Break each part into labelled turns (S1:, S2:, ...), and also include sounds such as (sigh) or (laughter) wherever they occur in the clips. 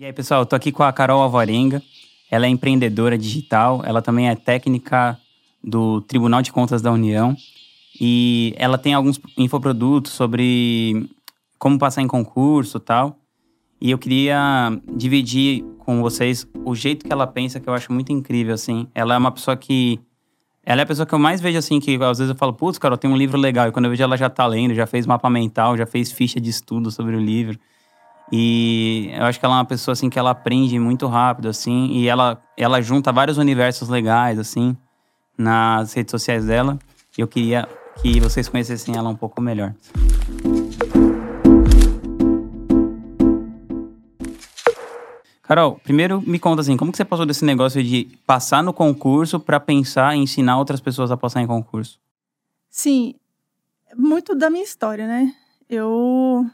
S1: E aí, pessoal, eu tô aqui com a Carol Alvarenga. Ela é empreendedora digital, ela também é técnica do Tribunal de Contas da União e ela tem alguns infoprodutos sobre como passar em concurso tal. E eu queria dividir com vocês o jeito que ela pensa, que eu acho muito incrível, assim. Ela é uma pessoa que... Ela é a pessoa que eu mais vejo, assim, que às vezes eu falo, putz, cara, tem um livro legal. E quando eu vejo ela já tá lendo, já fez mapa mental, já fez ficha de estudo sobre o livro. E eu acho que ela é uma pessoa assim que ela aprende muito rápido assim e ela ela junta vários universos legais assim nas redes sociais dela. E eu queria que vocês conhecessem ela um pouco melhor. Carol, primeiro me conta assim, como que você passou desse negócio de passar no concurso para pensar em ensinar outras pessoas a passar em concurso?
S2: Sim, muito da minha história, né? Eu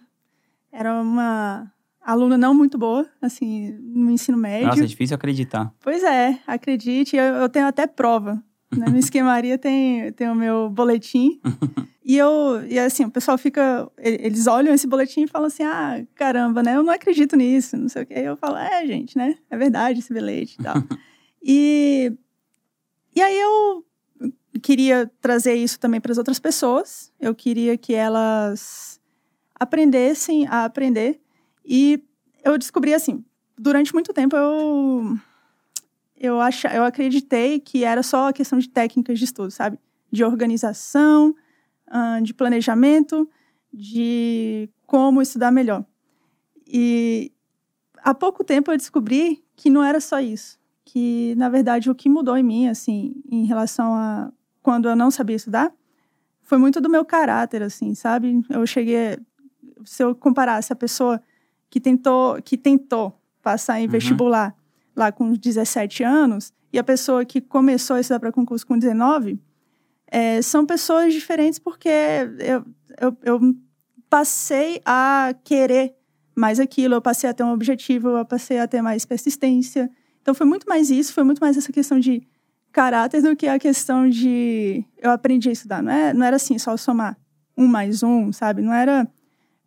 S2: era uma aluna não muito boa, assim, no ensino médio.
S1: Nossa, é difícil acreditar.
S2: Pois é, acredite, eu, eu tenho até prova. Né? No esquemaria tem, tem o meu boletim. (laughs) e eu, e assim, o pessoal fica, eles olham esse boletim e falam assim: ah, caramba, né? Eu não acredito nisso, não sei o quê. Eu falo: é, gente, né? É verdade esse bilhete e tal. (laughs) e, e aí eu queria trazer isso também para as outras pessoas. Eu queria que elas aprendessem a aprender. E eu descobri assim, durante muito tempo eu eu acha, eu acreditei que era só a questão de técnicas de estudo, sabe? De organização, de planejamento, de como estudar melhor. E há pouco tempo eu descobri que não era só isso, que na verdade o que mudou em mim, assim, em relação a quando eu não sabia estudar, foi muito do meu caráter, assim, sabe? Eu cheguei, se eu comparasse a pessoa que tentou, que tentou passar em uhum. vestibular lá com 17 anos e a pessoa que começou a estudar para concurso com 19, é, são pessoas diferentes porque eu, eu, eu passei a querer mais aquilo, eu passei a ter um objetivo, eu passei a ter mais persistência. Então foi muito mais isso, foi muito mais essa questão de caráter do que a questão de eu aprendi a estudar. Não, é, não era assim, só somar um mais um, sabe? Não era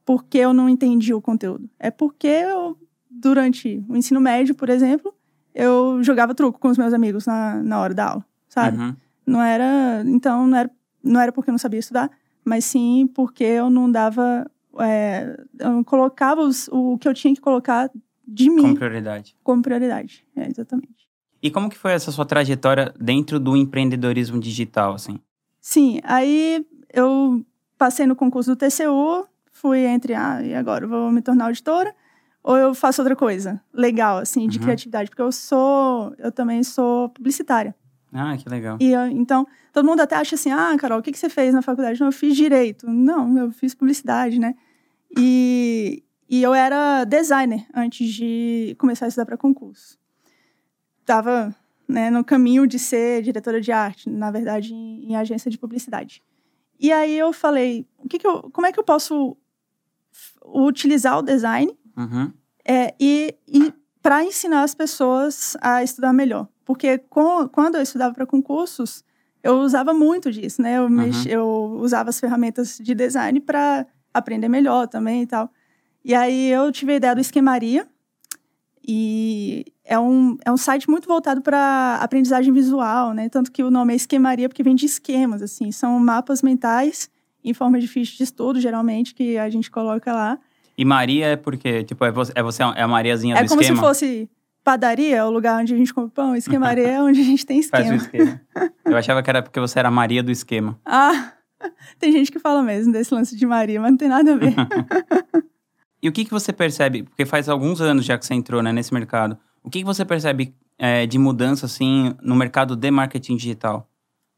S2: porque eu não entendi o conteúdo. É porque eu, durante o ensino médio, por exemplo, eu jogava truco com os meus amigos na, na hora da aula, sabe? Uhum. Não era. Então, não era, não era porque eu não sabia estudar, mas sim porque eu não dava. É, eu não colocava os, o que eu tinha que colocar de mim.
S1: Como prioridade.
S2: Como prioridade, é, exatamente.
S1: E como que foi essa sua trajetória dentro do empreendedorismo digital, assim?
S2: Sim, aí eu passei no concurso do TCU, fui entre, ah, e agora eu vou me tornar auditora ou eu faço outra coisa legal, assim, de uhum. criatividade, porque eu sou, eu também sou publicitária.
S1: Ah, que legal.
S2: E então, todo mundo até acha assim, ah, Carol, o que, que você fez na faculdade? Não, eu fiz direito. Não, eu fiz publicidade, né? E, e eu era designer antes de começar a estudar para concurso. Tava né, no caminho de ser diretora de arte, na verdade, em, em agência de publicidade. E aí eu falei, o que, que eu, como é que eu posso utilizar o design uhum. é, e, e para ensinar as pessoas a estudar melhor. Porque com, quando eu estudava para concursos, eu usava muito disso, né? Eu, uhum. mex, eu usava as ferramentas de design para aprender melhor também e tal. E aí eu tive a ideia do Esquemaria. E é um, é um site muito voltado para aprendizagem visual, né? Tanto que o nome é Esquemaria porque vem de esquemas, assim. São mapas mentais em forma de ficha de estudo, geralmente, que a gente coloca lá.
S1: E Maria é porque, tipo, é você, é, você, é a Mariazinha
S2: é
S1: do esquema?
S2: É como se fosse padaria, o lugar onde a gente compra pão. Esquemaria é onde a gente tem esquema.
S1: Faz o esquema. Eu achava que era porque você era Maria do esquema. (laughs)
S2: Ah, tem gente que fala mesmo desse lance de Maria, mas não tem nada a ver. (laughs)
S1: e o que, que você percebe? Porque faz alguns anos já que você entrou né, nesse mercado. O que, que você percebe é, de mudança, assim, no mercado de marketing digital?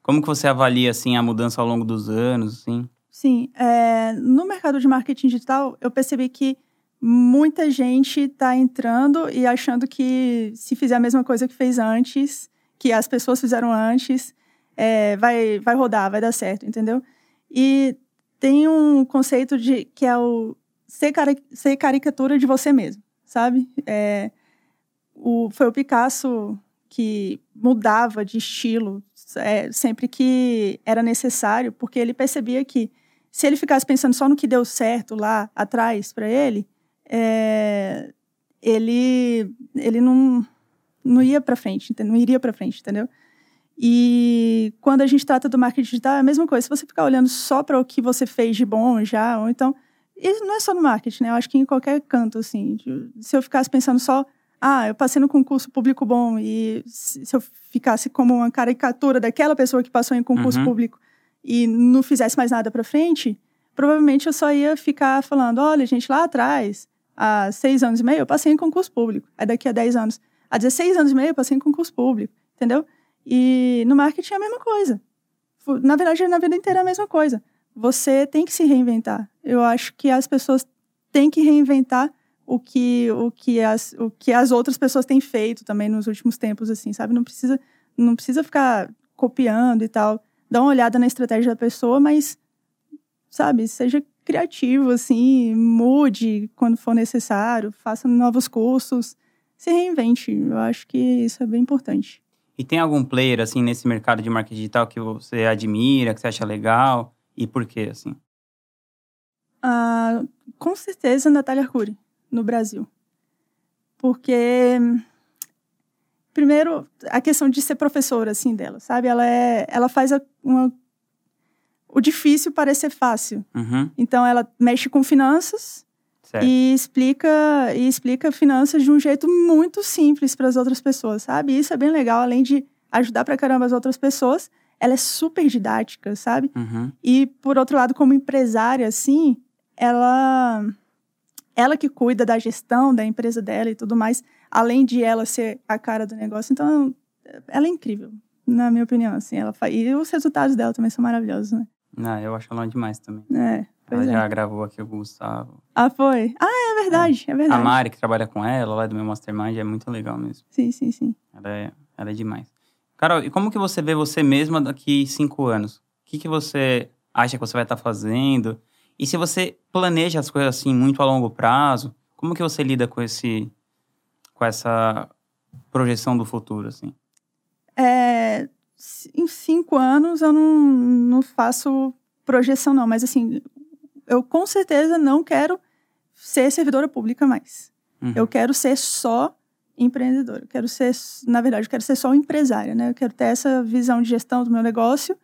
S1: Como que você avalia, assim, a mudança ao longo dos anos, assim?
S2: Sim, é, no mercado de marketing digital, eu percebi que muita gente está entrando e achando que se fizer a mesma coisa que fez antes, que as pessoas fizeram antes, é, vai, vai rodar, vai dar certo, entendeu? E tem um conceito de que é o ser, cari ser caricatura de você mesmo, sabe? É, o, foi o Picasso que mudava de estilo é, sempre que era necessário, porque ele percebia que se ele ficasse pensando só no que deu certo lá atrás para ele, é, ele, ele não, não ia para frente, não iria para frente, entendeu? E quando a gente trata do marketing digital, é a mesma coisa. Se você ficar olhando só para o que você fez de bom já, ou então. Isso não é só no marketing, né? Eu acho que em qualquer canto, assim. Se eu ficasse pensando só, ah, eu passei no concurso público bom, e se eu ficasse como uma caricatura daquela pessoa que passou em concurso uhum. público e não fizesse mais nada para frente, provavelmente eu só ia ficar falando: olha, gente, lá atrás, há seis anos e meio, eu passei em concurso público. Aí daqui a dez anos, há 16 anos e meio, eu passei em concurso público, entendeu? E no marketing é a mesma coisa. Na verdade, na vida inteira é a mesma coisa. Você tem que se reinventar. Eu acho que as pessoas têm que reinventar o que, o que, as, o que as outras pessoas têm feito também nos últimos tempos, assim, sabe? Não precisa, não precisa ficar copiando e tal. Dá uma olhada na estratégia da pessoa, mas, sabe, seja criativo, assim, mude quando for necessário, faça novos cursos, se reinvente. Eu acho que isso é bem importante.
S1: E tem algum player, assim, nesse mercado de marketing digital que você admira, que você acha legal? E por quê, assim?
S2: Ah, com certeza, Natália Arcuri, no Brasil. Porque, primeiro, a questão de ser professora, assim, dela, sabe? Ela, é, ela faz a, uma, o difícil parecer fácil.
S1: Uhum.
S2: Então, ela mexe com finanças, Certo. E explica e explica finanças de um jeito muito simples para as outras pessoas, sabe? Isso é bem legal, além de ajudar para caramba as outras pessoas, ela é super didática, sabe?
S1: Uhum.
S2: E por outro lado, como empresária, assim, ela ela que cuida da gestão da empresa dela e tudo mais, além de ela ser a cara do negócio. Então, ela é incrível, na minha opinião, assim, ela faz... e os resultados dela também são maravilhosos, né?
S1: Ah, eu acho ela demais também.
S2: É.
S1: Ela é. já gravou aqui o Gustavo.
S2: Ah, foi? Ah, é verdade, é, é verdade.
S1: A Mari, que trabalha com ela, lá do meu Mastermind, é muito legal mesmo.
S2: Sim, sim, sim.
S1: Ela é, ela é demais. Carol, e como que você vê você mesma daqui cinco anos? O que, que você acha que você vai estar tá fazendo? E se você planeja as coisas assim muito a longo prazo, como que você lida com esse com essa projeção do futuro assim?
S2: É, em cinco anos eu não, não faço projeção não, mas assim eu com certeza não quero ser servidora pública mais. Uhum. Eu quero ser só empreendedora. Eu quero ser, na verdade, eu quero ser só empresária, né? Eu quero ter essa visão de gestão do meu negócio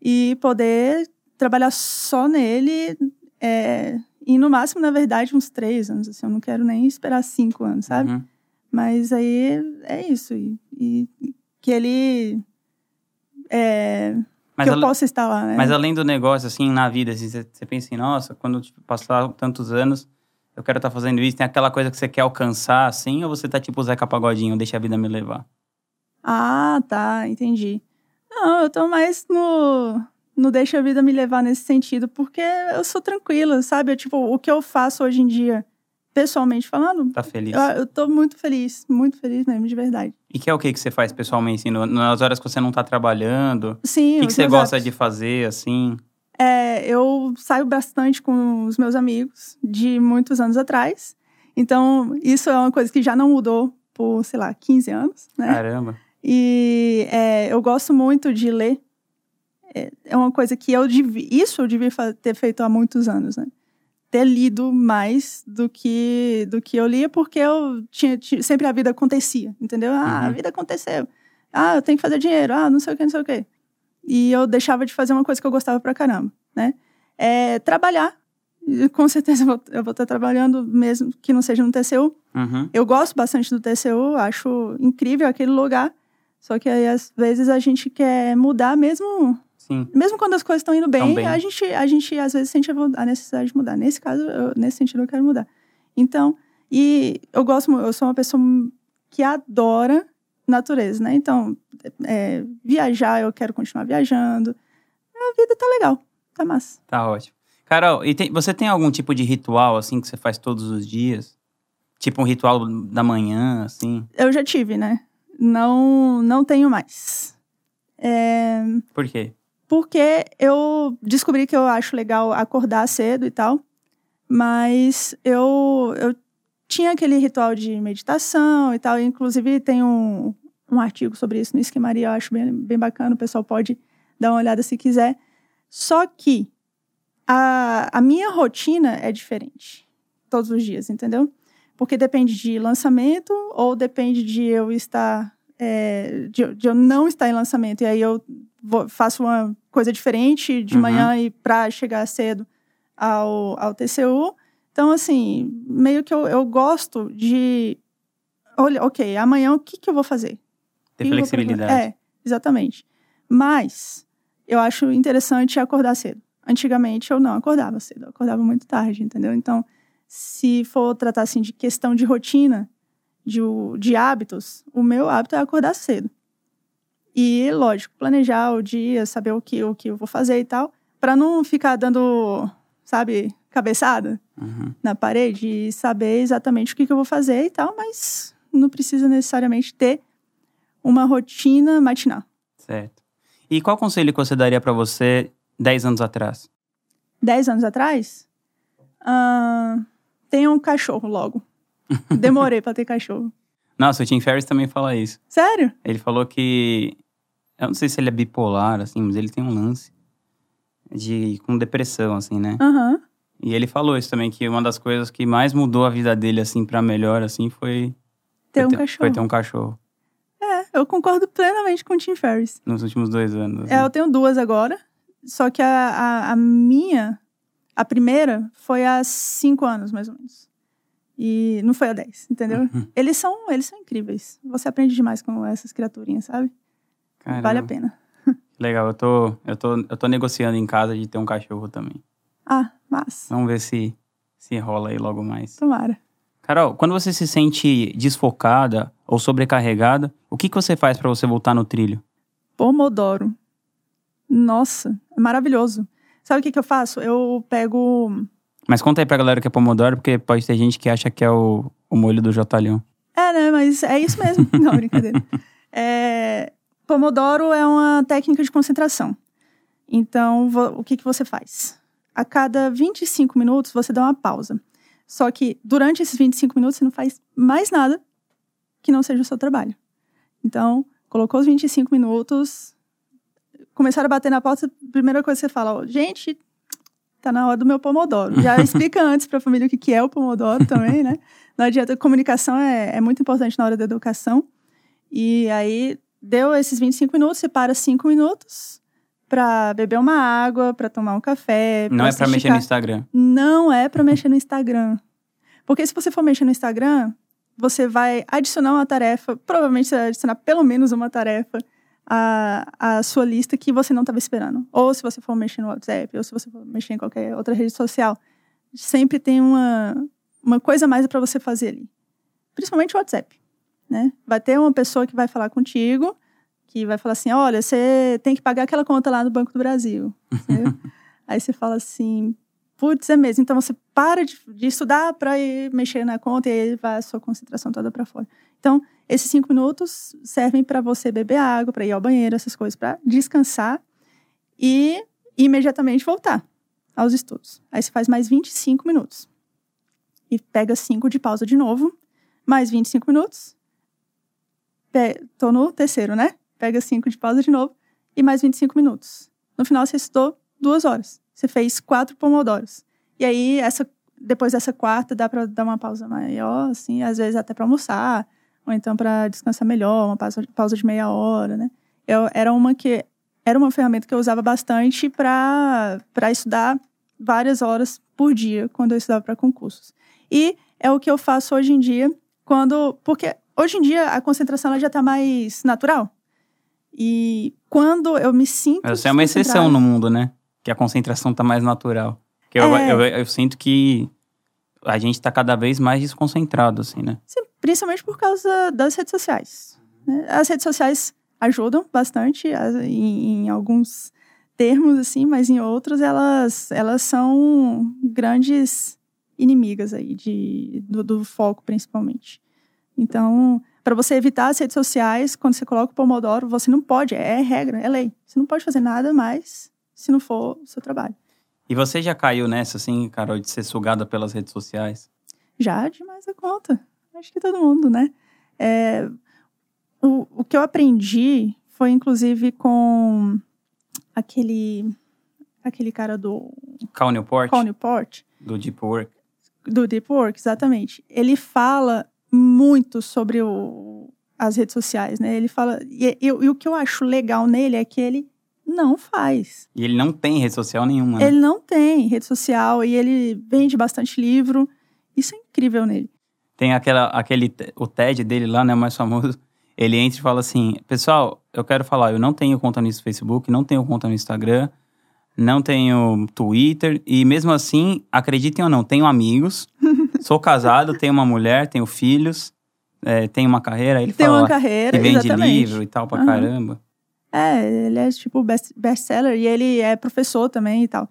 S2: e poder trabalhar só nele é, e no máximo, na verdade, uns três anos. Assim, eu não quero nem esperar cinco anos, sabe?
S1: Uhum.
S2: Mas aí é isso. E, e que ele é, mas que eu possa estar lá, né?
S1: Mas além do negócio, assim, na vida, assim, você, pensa em, nossa, quando tipo, passar tantos anos, eu quero estar tá fazendo isso. Tem aquela coisa que você quer alcançar, assim, ou você tá tipo o Zeca Pagodinho, deixa a vida me levar?
S2: Ah, tá, entendi. Não, eu tô mais no, no deixa a vida me levar nesse sentido, porque eu sou tranquila, sabe? Eu, tipo, o que eu faço hoje em dia pessoalmente falando.
S1: Tá feliz?
S2: Eu, eu tô muito feliz, muito feliz mesmo, de verdade.
S1: E que é o que que você faz pessoalmente, assim, nas horas que você não tá trabalhando?
S2: Sim.
S1: O que, que você gosta de fazer, assim?
S2: É, eu saio bastante com os meus amigos de muitos anos atrás. Então, isso é uma coisa que já não mudou por, sei lá, 15 anos, né?
S1: Caramba.
S2: E é, eu gosto muito de ler. É, é uma coisa que eu devia, isso eu devia ter feito há muitos anos, né? Ter lido mais do que do que eu lia, porque eu tinha, tinha sempre a vida acontecia, entendeu? Ah, uhum. a vida aconteceu. Ah, eu tenho que fazer dinheiro. Ah, não sei o que, não sei o que. E eu deixava de fazer uma coisa que eu gostava pra caramba, né? É trabalhar. Com certeza eu vou, eu vou estar trabalhando, mesmo que não seja no TCU.
S1: Uhum.
S2: Eu gosto bastante do TCU, acho incrível aquele lugar. Só que aí, às vezes, a gente quer mudar mesmo
S1: Sim.
S2: Mesmo quando as coisas estão indo bem, bem, A, gente, a gente às vezes sente a necessidade de mudar. Nesse caso, eu, nesse sentido, eu quero mudar. Então, e eu gosto, eu sou uma pessoa que adora natureza, né? Então, é, viajar, eu quero continuar viajando. A vida tá legal, tá massa.
S1: Tá ótimo. Carol, e tem, você tem algum tipo de ritual, assim, que você faz todos os dias? Tipo um ritual da manhã, assim?
S2: Eu já tive, né? Não, não tenho mais. É...
S1: Por quê?
S2: Porque eu descobri que eu acho legal acordar cedo e tal, mas eu, eu tinha aquele ritual de meditação e tal, inclusive tem um, um artigo sobre isso no Esquemaria, eu acho bem, bem bacana, o pessoal pode dar uma olhada se quiser. Só que a, a minha rotina é diferente todos os dias, entendeu? Porque depende de lançamento ou depende de eu estar. É, de, de, eu não estar em lançamento. E aí eu vou, faço uma coisa diferente de uhum. manhã e para chegar cedo ao, ao TCU. Então, assim, meio que eu, eu gosto de. Olha, ok, amanhã o que, que eu vou fazer?
S1: Ter flexibilidade.
S2: É, exatamente. Mas eu acho interessante acordar cedo. Antigamente eu não acordava cedo, eu acordava muito tarde, entendeu? Então, se for tratar assim de questão de rotina, de, de hábitos, o meu hábito é acordar cedo. E, lógico, planejar o dia, saber o que, o que eu vou fazer e tal, para não ficar dando, sabe, cabeçada uhum. na parede e saber exatamente o que, que eu vou fazer e tal, mas não precisa necessariamente ter uma rotina matinal.
S1: Certo. E qual conselho que você daria para você 10 anos atrás?
S2: 10 anos atrás? Uh, tenha um cachorro logo. (laughs) Demorei para ter cachorro.
S1: Nossa, o Tim Ferriss também fala isso.
S2: Sério?
S1: Ele falou que. Eu não sei se ele é bipolar, assim, mas ele tem um lance de com depressão, assim, né?
S2: Uhum.
S1: E ele falou isso também, que uma das coisas que mais mudou a vida dele, assim, para melhor, assim, foi.
S2: Ter
S1: foi
S2: um ter, cachorro.
S1: Foi ter um cachorro.
S2: É, eu concordo plenamente com o Tim Ferriss.
S1: Nos últimos dois anos.
S2: Assim. É, eu tenho duas agora. Só que a, a, a, minha, a primeira, foi há cinco anos, mais ou menos. E não foi há dez, entendeu? Uhum. Eles, são, eles são incríveis. Você aprende demais com essas criaturinhas, sabe? Caramba. Vale a pena.
S1: Legal, eu tô, eu, tô, eu tô negociando em casa de ter um cachorro também.
S2: Ah, mas.
S1: Vamos ver se, se rola aí logo mais.
S2: Tomara.
S1: Carol, quando você se sente desfocada ou sobrecarregada, o que, que você faz para você voltar no trilho?
S2: Pomodoro. Nossa, é maravilhoso. Sabe o que, que eu faço? Eu pego.
S1: Mas conta aí pra galera que é Pomodoro, porque pode ter gente que acha que é o, o molho do Jotalhão.
S2: É, né? Mas é isso mesmo. (laughs) Não, brincadeira. É, Pomodoro é uma técnica de concentração. Então, o que, que você faz? A cada 25 minutos, você dá uma pausa. Só que durante esses 25 minutos, você não faz mais nada que não seja o seu trabalho. Então, colocou os 25 minutos, começaram a bater na porta, a primeira coisa que você fala, oh, gente, tá na hora do meu pomodoro. Já (laughs) explica antes para a família o que, que é o pomodoro também, né? Não adianta, comunicação é, é muito importante na hora da educação. E aí, deu esses 25 minutos, você para 5 minutos para beber uma água, para tomar um café.
S1: Não é para mexer no Instagram.
S2: Não é para mexer no Instagram. Porque se você for mexer no Instagram, você vai adicionar uma tarefa, provavelmente você vai adicionar pelo menos uma tarefa a, a sua lista que você não estava esperando. Ou se você for mexer no WhatsApp, ou se você for mexer em qualquer outra rede social. Sempre tem uma, uma coisa mais para você fazer ali. Principalmente o WhatsApp. Né? Vai ter uma pessoa que vai falar contigo, que vai falar assim: olha, você tem que pagar aquela conta lá no Banco do Brasil. (laughs) Aí você fala assim: putz, é mesmo. Então você para de, de estudar para ir mexer na conta e aí vai a sua concentração toda para fora. Então, esses cinco minutos servem para você beber água, para ir ao banheiro, essas coisas, para descansar e imediatamente voltar aos estudos. Aí você faz mais 25 minutos. E pega cinco de pausa de novo, mais 25 minutos. Pe tô no terceiro, né? Pega cinco de pausa de novo e mais 25 minutos. No final, você estudou duas horas. Você fez quatro pomodoros. E aí, essa, depois dessa quarta, dá para dar uma pausa maior, assim, às vezes até para almoçar, ou então para descansar melhor, uma pausa, pausa de meia hora, né? Eu, era uma que era uma ferramenta que eu usava bastante para estudar várias horas por dia quando eu estudava para concursos. E é o que eu faço hoje em dia quando porque hoje em dia a concentração ela já está mais natural. E quando eu me sinto
S1: Você é uma exceção no mundo, né? Que a concentração está mais natural. Que eu, é... eu, eu, eu sinto que a gente está cada vez mais desconcentrado, assim, né?
S2: Sim, principalmente por causa das redes sociais. Né? As redes sociais ajudam bastante em, em, alguns termos, assim, mas em outros elas, elas são grandes inimigas aí de, do, do foco, principalmente. Então, para você evitar as redes sociais, quando você coloca o Pomodoro, você não pode, é regra, é lei. Você não pode fazer nada mais se não for o seu trabalho.
S1: E você já caiu nessa, assim, Carol, de ser sugada pelas redes sociais?
S2: Já, demais a conta. Acho que todo mundo, né? É, o, o que eu aprendi foi, inclusive, com aquele aquele cara do...
S1: Cal Newport?
S2: Cal Newport.
S1: Do Deep Work.
S2: Do Deep Work, exatamente. Ele fala muito sobre o, as redes sociais, né? Ele fala. E, e, e, o que eu acho legal nele é que ele não faz.
S1: E ele não tem rede social nenhuma. Né?
S2: Ele não tem rede social e ele vende bastante livro. Isso é incrível nele.
S1: Tem aquela, aquele, o TED dele lá, né, mais famoso. Ele entra e fala assim: Pessoal, eu quero falar, eu não tenho conta no Facebook, não tenho conta no Instagram, não tenho Twitter, e mesmo assim, acreditem ou não, tenho amigos, sou casado, tenho uma mulher, tenho filhos, é, tenho uma carreira. Ele
S2: tem
S1: fala
S2: uma carreira,
S1: que vende
S2: exatamente.
S1: livro e tal pra uhum. caramba.
S2: É, ele é tipo best-seller e ele é professor também e tal.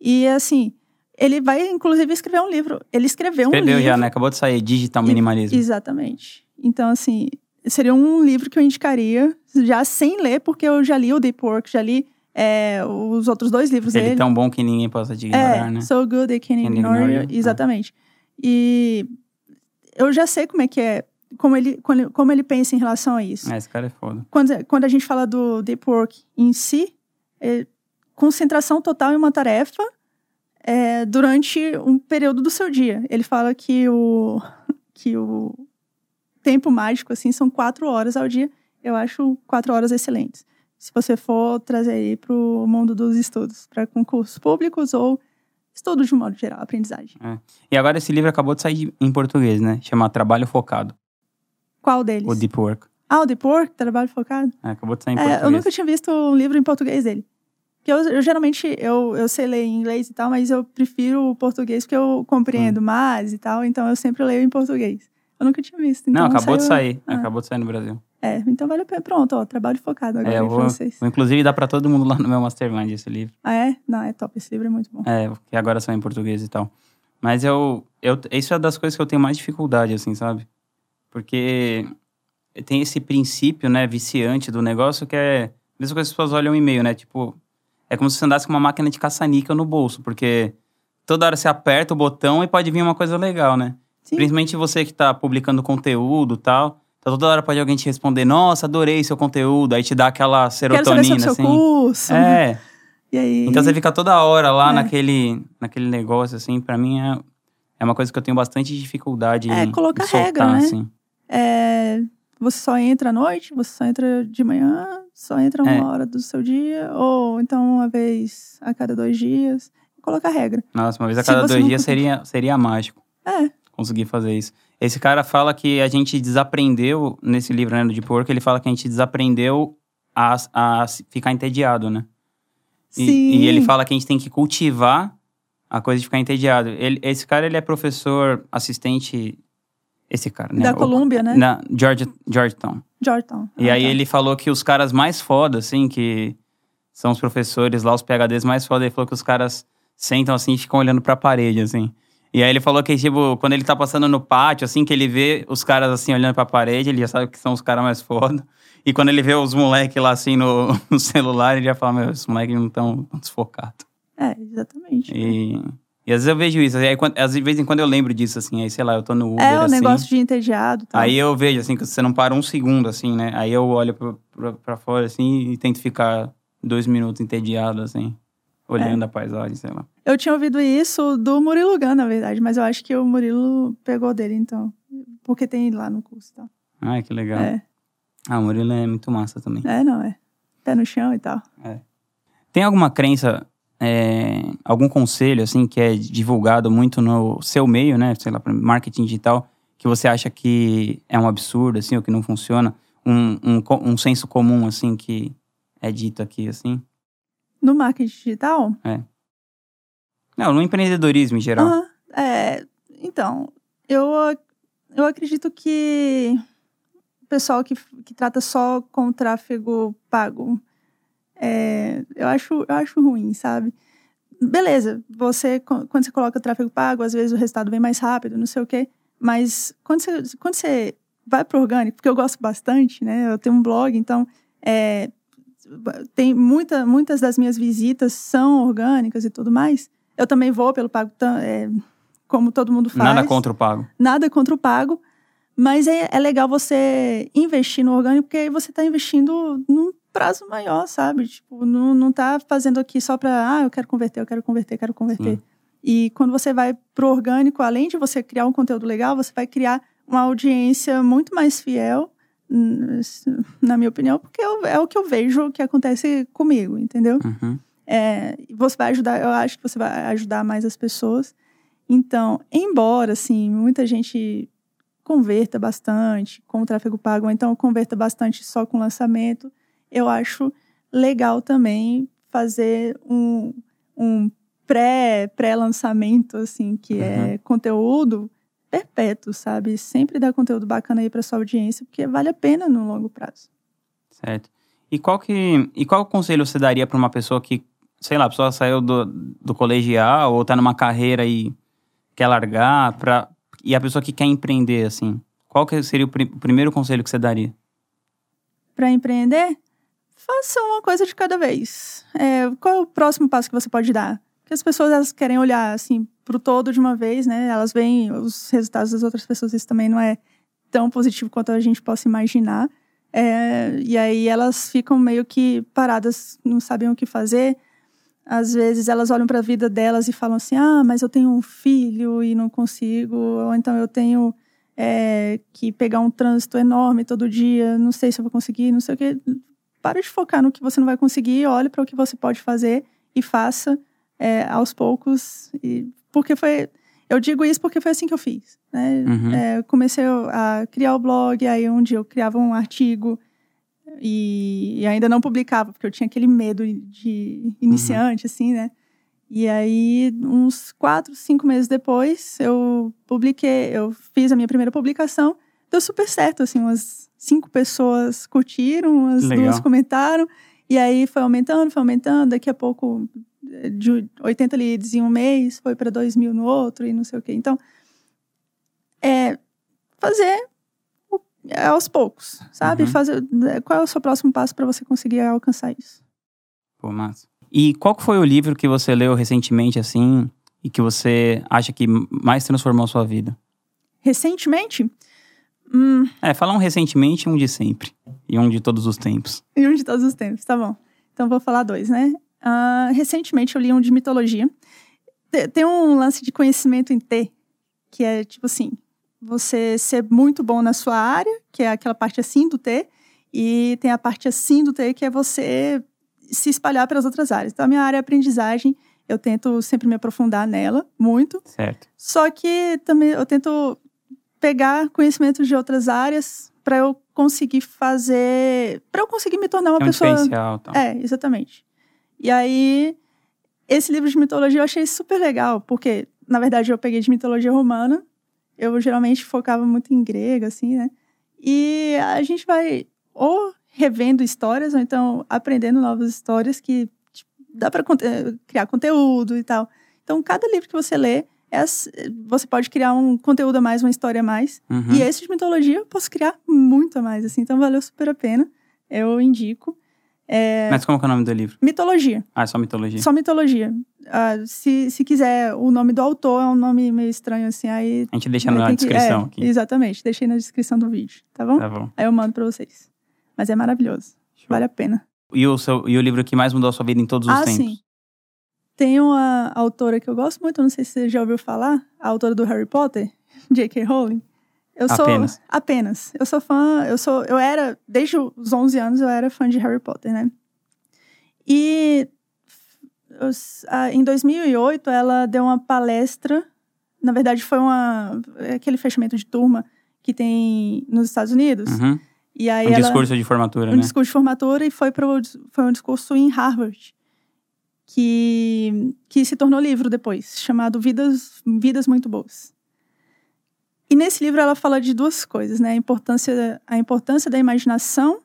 S2: E assim, ele vai inclusive escrever um livro. Ele escreveu,
S1: escreveu
S2: um livro.
S1: Escreveu já, né? Acabou de sair, Digital Minimalism.
S2: Exatamente. Então, assim, seria um livro que eu indicaria, já sem ler, porque eu já li o Deep Work, já li é, os outros dois livros
S1: Ele
S2: dele.
S1: é tão bom que ninguém possa te ignorar,
S2: é,
S1: né?
S2: So Good They Can, can Ignore, ignore You. Exatamente. E eu já sei como é que é, como ele, como ele pensa em relação a isso.
S1: É, esse cara é foda.
S2: Quando, quando a gente fala do Deep Work em si, é concentração total em uma tarefa é, durante um período do seu dia. Ele fala que o, que o tempo mágico, assim, são quatro horas ao dia. Eu acho quatro horas excelentes. Se você for trazer aí para o mundo dos estudos, para concursos públicos ou estudos de um modo geral, aprendizagem.
S1: É. E agora esse livro acabou de sair em português, né? Chama Trabalho Focado.
S2: Qual deles?
S1: O Deep Work.
S2: Ah, o Deep Work, Trabalho Focado?
S1: É, acabou de sair em
S2: é,
S1: português.
S2: Eu nunca tinha visto um livro em português dele. Porque eu, eu, geralmente, eu, eu sei ler em inglês e tal, mas eu prefiro o português porque eu compreendo hum. mais e tal, então eu sempre leio em português. Eu nunca tinha visto. Então
S1: não, acabou
S2: saiu...
S1: de sair.
S2: Ah.
S1: Acabou de sair no Brasil.
S2: É, então vale a pena. Pronto, ó, trabalho focado agora
S1: é, eu vou,
S2: vocês.
S1: Vou, inclusive, dá pra todo mundo lá no meu Mastermind esse livro.
S2: Ah, é? Não, é top. Esse livro é muito bom.
S1: É, porque agora são em português e tal. Mas eu, eu... Isso é das coisas que eu tenho mais dificuldade, assim, sabe? Porque tem esse princípio, né, viciante do negócio que é... Mesmo que as pessoas olham o e-mail, né? Tipo, é como se você andasse com uma máquina de caça-níquel no bolso. Porque toda hora você aperta o botão e pode vir uma coisa legal, né? Sim. Principalmente você que está publicando conteúdo e tal. Então toda hora pode alguém te responder, nossa, adorei seu conteúdo. Aí te dá aquela serotonina,
S2: Quero saber
S1: assim.
S2: Seu curso.
S1: É. (laughs)
S2: E aí?
S1: Então você fica toda hora lá
S2: É.
S1: naquele, naquele negócio, assim. Pra mim é, é uma coisa que eu tenho bastante dificuldade
S2: É,
S1: em,
S2: colocar
S1: em soltar,
S2: regra, né?
S1: assim.
S2: É, você só entra à noite, você só entra de manhã, só entra uma
S1: É.
S2: hora do seu dia, ou então uma vez a cada dois dias. Colocar regra.
S1: Nossa, uma vez a cada dois dias seria, seria mágico
S2: É,
S1: conseguir fazer isso. Esse cara fala que a gente desaprendeu, nesse livro né, do Deep Work, ele fala que a gente desaprendeu a, a ficar entediado, né? E,
S2: sim.
S1: e ele fala que a gente tem que cultivar a coisa de ficar entediado. Ele, esse cara, ele é professor assistente... Esse cara, né?
S2: Da Colômbia, né?
S1: Na George, Georgetown.
S2: Georgetown.
S1: E
S2: Ah,
S1: aí
S2: tá.
S1: ele falou que os caras mais foda, assim, que são os professores lá, os PHDs mais foda, ele falou que os caras sentam assim e ficam olhando pra parede, assim. E aí ele falou que, tipo, quando ele tá passando no pátio, assim, que ele vê os caras assim olhando pra parede, ele já sabe que são os caras mais foda. E quando ele vê os moleques lá assim no, (laughs) no celular, ele já fala, meu, esses moleques não estão desfocados.
S2: É, exatamente.
S1: E, e às vezes eu vejo isso, aí às vezes em quando eu lembro disso, assim, aí sei lá, eu tô no Uber,
S2: É o
S1: assim,
S2: negócio de entediado tal.
S1: Aí eu vejo, assim, que você não para um segundo, assim, né? Aí eu olho pra, pra, pra fora, assim, e tento ficar dois minutos entediado, assim, olhando
S2: É.
S1: a paisagem, sei lá.
S2: Eu tinha ouvido isso do Murilo Gun, na verdade, mas eu acho que o Murilo pegou dele, então. Porque tem lá no curso e tal.
S1: Ai, que legal.
S2: É,
S1: Ah, o Murilo é muito massa também.
S2: é, não, é. Pé no chão e tal.
S1: Tem alguma crença, é, algum conselho, assim, que é divulgado muito no seu meio, né? Sei lá, marketing digital, que você acha que é um absurdo, assim, ou que não funciona? Um, um, um senso comum, assim, que é dito aqui, assim?
S2: No marketing digital,
S1: Não, no empreendedorismo em geral.
S2: É, então, eu, eu acredito que o pessoal que, que trata só com tráfego pago, é, eu, acho, eu acho ruim, sabe? Beleza, você, quando você coloca tráfego pago, às vezes o resultado vem mais rápido, não sei o quê, mas quando você, quando você vai para orgânico, porque eu gosto bastante, né? Eu tenho um blog, então é, tem muita, muitas das minhas visitas são orgânicas e tudo mais. Eu também vou pelo pago, é, como todo mundo faz.
S1: Nada contra o pago.
S2: Nada contra o pago. Mas é, é legal você investir no orgânico, porque aí você está investindo num prazo maior, sabe? Tipo, não, não tá fazendo aqui só para, ah, eu quero converter, eu quero converter, quero converter.
S1: Sim.
S2: E quando você vai pro orgânico, além de você criar um conteúdo legal, você vai criar uma audiência muito mais fiel, na minha opinião, porque é o que eu vejo que acontece comigo, entendeu?
S1: Uhum.
S2: É, você vai ajudar, eu acho que você vai ajudar mais as pessoas. Então, embora, assim, muita gente converta bastante com o tráfego pago, ou então converta bastante só com lançamento, eu acho legal também fazer um, um pré, pré-lançamento, assim, que é uhum. é conteúdo perpétuo, sabe? Sempre dar conteúdo bacana aí para sua audiência, porque vale a pena no longo prazo.
S1: Certo. E qual que e qual conselho você daria para uma pessoa que, sei lá, a pessoa saiu do, do colegial ou está numa carreira e quer largar para e a pessoa que quer empreender assim? Qual que seria o, pr o primeiro conselho que você daria?
S2: Para empreender, faça uma coisa de cada vez. É, qual é o próximo passo que você pode dar? Porque as pessoas elas querem olhar assim para o todo de uma vez, né? Elas veem os resultados das outras pessoas, isso também não é tão positivo quanto a gente possa imaginar. É, e aí elas ficam meio que paradas, não sabem o que fazer. Às vezes elas olham para a vida delas e falam assim: ah, mas eu tenho um filho e não consigo, ou então eu tenho é, que pegar um trânsito enorme todo dia, não sei se eu vou conseguir, não sei o que. Para de focar no que você não vai conseguir, olhe para o que você pode fazer e faça é, aos poucos. E, porque foi. Eu digo isso porque foi assim que eu fiz. Né? Uhum. É, comecei a criar o blog, aí um dia eu criava um artigo e, e, ainda não publicava, porque eu tinha aquele medo de iniciante, uhum. assim, né? E aí, uns quatro, cinco meses depois, eu publiquei, eu fiz a minha primeira publicação, deu super certo, assim, umas cinco pessoas curtiram, umas Legal. duas comentaram, e aí foi aumentando, foi aumentando, daqui a pouco de 80 leads em um mês, foi para 2 mil no outro e não sei o quê. Então, é fazer é aos poucos, sabe? Uhum. Fazer, qual é o seu próximo passo para você conseguir alcançar isso?
S1: Pô, massa. E qual foi o livro que você leu recentemente, assim, e que você acha que mais transformou a sua vida?
S2: Recentemente?
S1: Hum. É, fala um recentemente e um de sempre. E um de todos os tempos.
S2: E um de todos os tempos, tá bom. Então vou falar dois, né? Uh, recentemente eu li um de mitologia. Tem um lance de conhecimento em T, que é tipo assim: você ser muito bom na sua área, que é aquela parte assim do T, e tem a parte assim do T, que é você se espalhar pelas outras áreas. Então, a minha área é aprendizagem, eu tento sempre me aprofundar nela, muito.
S1: Certo.
S2: Só que também eu tento pegar conhecimentos de outras áreas para eu conseguir fazer. para eu conseguir me tornar uma
S1: é um
S2: pessoa.
S1: Então.
S2: É, exatamente. E aí, esse livro de mitologia eu achei super legal, porque, na verdade, eu peguei de mitologia romana. Eu geralmente focava muito em grego, assim, né? E a gente vai ou revendo histórias, ou então aprendendo novas histórias que tipo, dá para criar conteúdo e tal. Então, cada livro que você lê, é, você pode criar um conteúdo a mais, uma história a mais. Uhum. E esse de mitologia eu posso criar muito a mais, assim. Então, valeu super a pena. Eu indico.
S1: É... Mas como é o nome do livro?
S2: Mitologia.
S1: Ah, é só mitologia?
S2: Só mitologia. Ah, se, se quiser, o nome do autor é um nome meio estranho, assim, aí...
S1: A gente deixa na descrição
S2: que, é, aqui. Exatamente, deixei na descrição do vídeo, tá bom?
S1: Tá bom.
S2: Aí eu mando pra vocês. Mas é maravilhoso, Show. vale a pena.
S1: E o, seu, e o livro que mais mudou a sua vida em todos os
S2: ah,
S1: tempos?
S2: sim. Tem uma autora que eu gosto muito, não sei se você já ouviu falar, a autora do Harry Potter, (laughs) J.K. Rowling. Eu sou
S1: apenas.
S2: apenas. Eu sou fã, eu sou, eu era desde os 11 anos eu era fã de Harry Potter, né? E em 2008 ela deu uma palestra, na verdade foi uma aquele fechamento de turma que tem nos Estados Unidos.
S1: Uhum.
S2: E aí
S1: um
S2: ela,
S1: discurso de formatura,
S2: um
S1: né?
S2: discurso de formatura e foi para foi um discurso em Harvard que que se tornou livro depois, chamado Vidas Vidas muito boas. E nesse livro ela fala de duas coisas, né? A importância, a importância da imaginação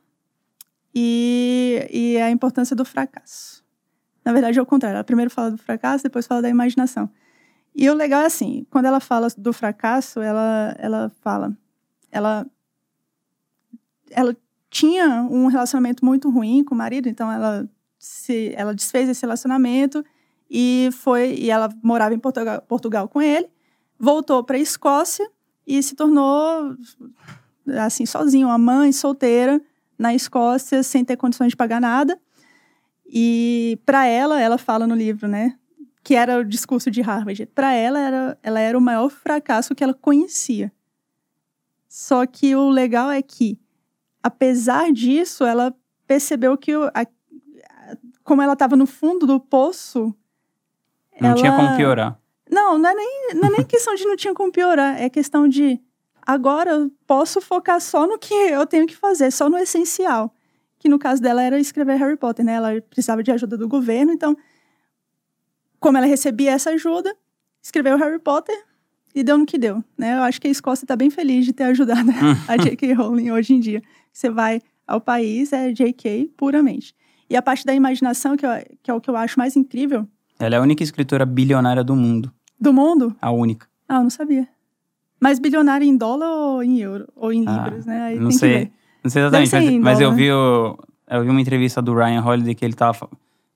S2: e, e a importância do fracasso. Na verdade, é o contrário. Ela primeiro fala do fracasso, depois fala da imaginação. E o legal é assim, quando ela fala do fracasso, ela, ela fala... Ela, ela tinha um relacionamento muito ruim com o marido, então ela, se, ela desfez esse relacionamento e foi e ela morava em Portugal, Portugal com ele, voltou para a Escócia e se tornou assim sozinha, uma mãe solteira na Escócia sem ter condições de pagar nada. E para ela, ela fala no livro, né, que era o discurso de Harvard. Para ela, era, ela era o maior fracasso que ela conhecia. Só que o legal é que, apesar disso, ela percebeu que, a, como ela estava no fundo do poço.
S1: Não
S2: ela...
S1: tinha como piorar.
S2: Não, não é, nem, não é nem questão de não tinha como piorar. É questão de agora eu posso focar só no que eu tenho que fazer, só no essencial. Que no caso dela era escrever Harry Potter, né? Ela precisava de ajuda do governo, então como ela recebia essa ajuda, escreveu Harry Potter e deu no que deu, né? Eu acho que a Escócia está bem feliz de ter ajudado a (laughs) J.K. Rowling hoje em dia. Você vai ao país, é J.K. puramente. E a parte da imaginação, que, eu, que é o que eu acho mais incrível.
S1: Ela é a única escritora bilionária do mundo.
S2: Do mundo?
S1: A única.
S2: Ah, eu não sabia. Mas bilionária em dólar ou em euro? Ou em ah, libras, né? Aí
S1: não sei. Não sei exatamente, mas, mas eu vi o, eu vi uma entrevista do Ryan Holiday que ele tava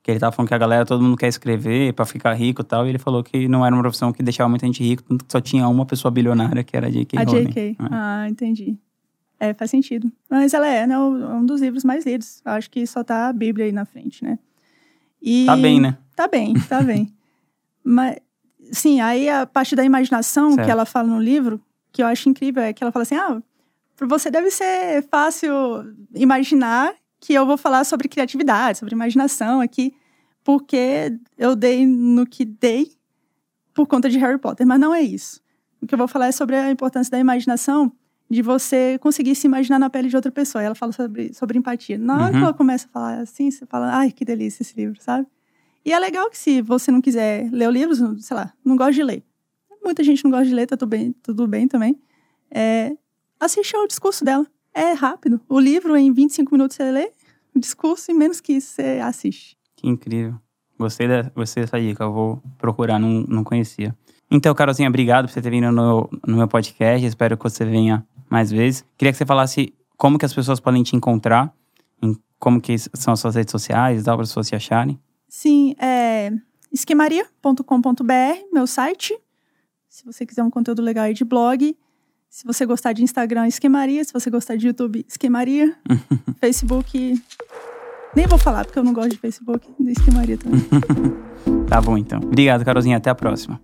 S1: que ele tava falando que a galera, todo mundo quer escrever para ficar rico e tal, e ele falou que não era uma profissão que deixava muita gente rico, tanto que só tinha uma pessoa bilionária, que era a J.K.
S2: A J.K. É. Ah, entendi. É, faz sentido. Mas ela é, né, um dos livros mais lidos. Acho que só tá a Bíblia aí na frente, né?
S1: E... Tá bem, né?
S2: Tá bem, tá bem. (laughs) Mas, sim, aí a parte da imaginação certo. que ela fala no livro, que eu acho incrível, é que ela fala assim, ah, para você deve ser fácil imaginar que eu vou falar sobre criatividade, sobre imaginação aqui, porque eu dei no que dei por conta de Harry Potter, mas não é isso. O que eu vou falar é sobre a importância da imaginação, de você conseguir se imaginar na pele de outra pessoa. E ela fala sobre, sobre empatia. Na hora uhum. que ela começa a falar assim, você fala, ai, que delícia esse livro, sabe? E é legal que se você não quiser ler o livro, sei lá, não gosta de ler. Muita gente não gosta de ler, tá tudo bem, tudo bem também. É, assiste ao discurso dela. É rápido. O livro, em 25 minutos, você lê o discurso, e menos que isso, você assiste.
S1: Que incrível. Gostei, dessa dica, eu vou procurar, não, não conhecia. Então, Carolzinha, obrigado por você ter vindo no, no meu podcast. Espero que você venha mais vezes. Queria que você falasse como que as pessoas podem te encontrar, em, como que são as suas redes sociais, dá para as pessoas te acharem.
S2: Sim, é esquemaria.com.br, meu site. Se você quiser um conteúdo legal aí de blog. Se você gostar de Instagram, Esquemaria. Se você gostar de YouTube, Esquemaria. (laughs) Facebook. Nem vou falar, porque eu não gosto de Facebook. Esquemaria também. (laughs)
S1: tá bom, então. Obrigado, Carolzinha. Até a próxima.